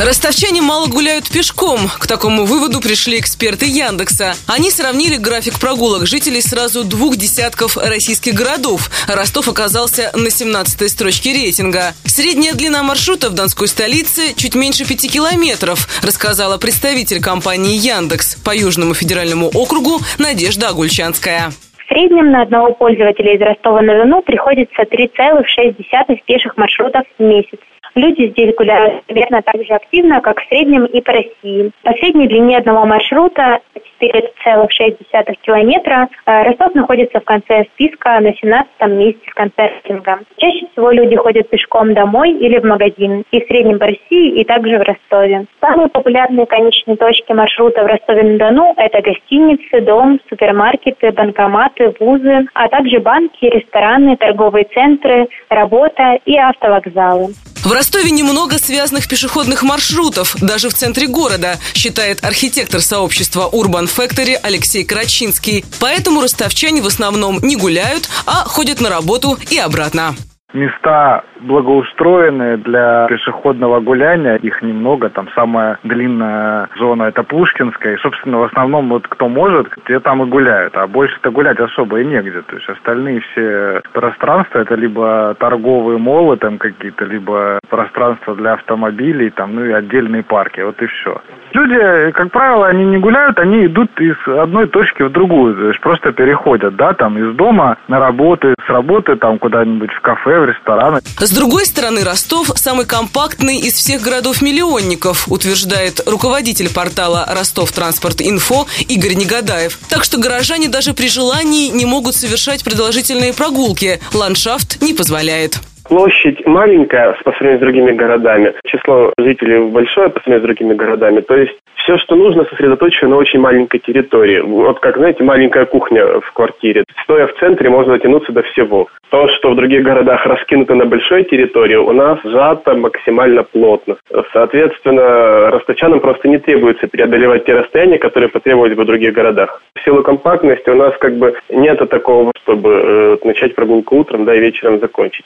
Ростовчане мало гуляют пешком. К такому выводу пришли эксперты Яндекса. Они сравнили график прогулок жителей сразу двух десятков российских городов. Ростов оказался на 17-й строчке рейтинга. Средняя длина маршрута в Донской столице чуть меньше пяти километров, рассказала представитель компании Яндекс по Южному федеральному округу Надежда Агульчанская. В среднем на одного пользователя из Ростова-на-Дону приходится 3,6 пеших маршрутов в месяц. Люди здесь гуляют примерно так же активно, как в среднем и по России. По средней длине одного маршрута 4,6 километра. Э, Ростов находится в конце списка на 17 месте в конце рейтинга. Чаще всего люди ходят пешком домой или в магазин. И в среднем по России, и также в Ростове. Самые популярные конечные точки маршрута в Ростове-на-Дону – это гостиницы, дом, супермаркеты, банкоматы, вузы, а также банки, рестораны, торговые центры, работа и автовокзалы. В Ростове немного связанных пешеходных маршрутов, даже в центре города, считает архитектор сообщества Urban Factory Алексей Карачинский. Поэтому ростовчане в основном не гуляют, а ходят на работу и обратно. Места благоустроенные для пешеходного гуляния, их немного, там самая длинная зона это Пушкинская, и, собственно, в основном вот кто может, те там и гуляют, а больше-то гулять особо и негде, то есть остальные все пространства, это либо торговые молы там какие-то, либо пространства для автомобилей, там, ну и отдельные парки, вот и все. Люди, как правило, они не гуляют, они идут из одной точки в другую, то есть просто переходят, да, там из дома на работу, с работы там куда-нибудь в кафе, в рестораны. С другой стороны, Ростов самый компактный из всех городов-миллионников, утверждает руководитель портала Ростов Транспорт Инфо Игорь Негадаев. Так что горожане даже при желании не могут совершать продолжительные прогулки. Ландшафт не позволяет. Площадь маленькая по сравнению с другими городами, число жителей большое по сравнению с другими городами. То есть все, что нужно, сосредоточено на очень маленькой территории. Вот как, знаете, маленькая кухня в квартире. Стоя в центре, можно дотянуться до всего. То, что в других городах раскинуто на большой территории, у нас сжато максимально плотно. Соответственно, ростовчанам просто не требуется преодолевать те расстояния, которые потребовались бы в других городах. В силу компактности у нас как бы нет такого, чтобы э, начать прогулку утром, да, и вечером закончить.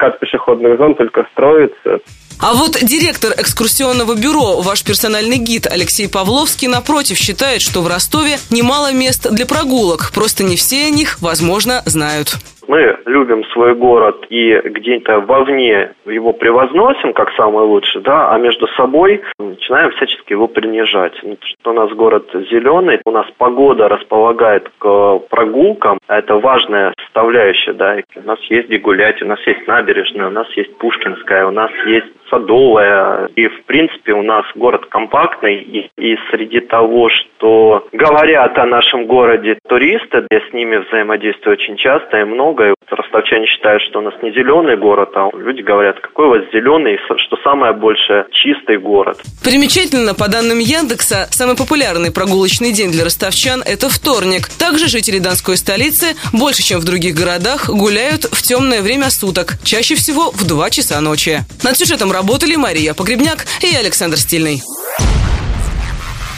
Каскад пешеходных зон только строится. А вот директор экскурсионного бюро, ваш персональный гид Алексей Павловский, напротив, считает, что в Ростове немало мест для прогулок. Просто не все о них, возможно, знают мы любим свой город и где-то вовне его превозносим как самый лучший, да, а между собой начинаем всячески его принижать. Ну, что у нас город зеленый, у нас погода располагает к прогулкам, а это важная составляющая, да. У нас есть где гулять, у нас есть набережная, у нас есть Пушкинская, у нас есть Садовая. И, в принципе, у нас город компактный. И, и среди того, что говорят о нашем городе туристы, я с ними взаимодействую очень часто и много. Вот ростовчане считают, что у нас не зеленый город, а люди говорят, какой у вас зеленый, что самое большее чистый город. Примечательно, по данным Яндекса, самый популярный прогулочный день для ростовчан – это вторник. Также жители Донской столицы больше, чем в других городах, гуляют в темное время суток, чаще всего в 2 часа ночи. Над сюжетом работали Мария Погребняк и Александр Стильный.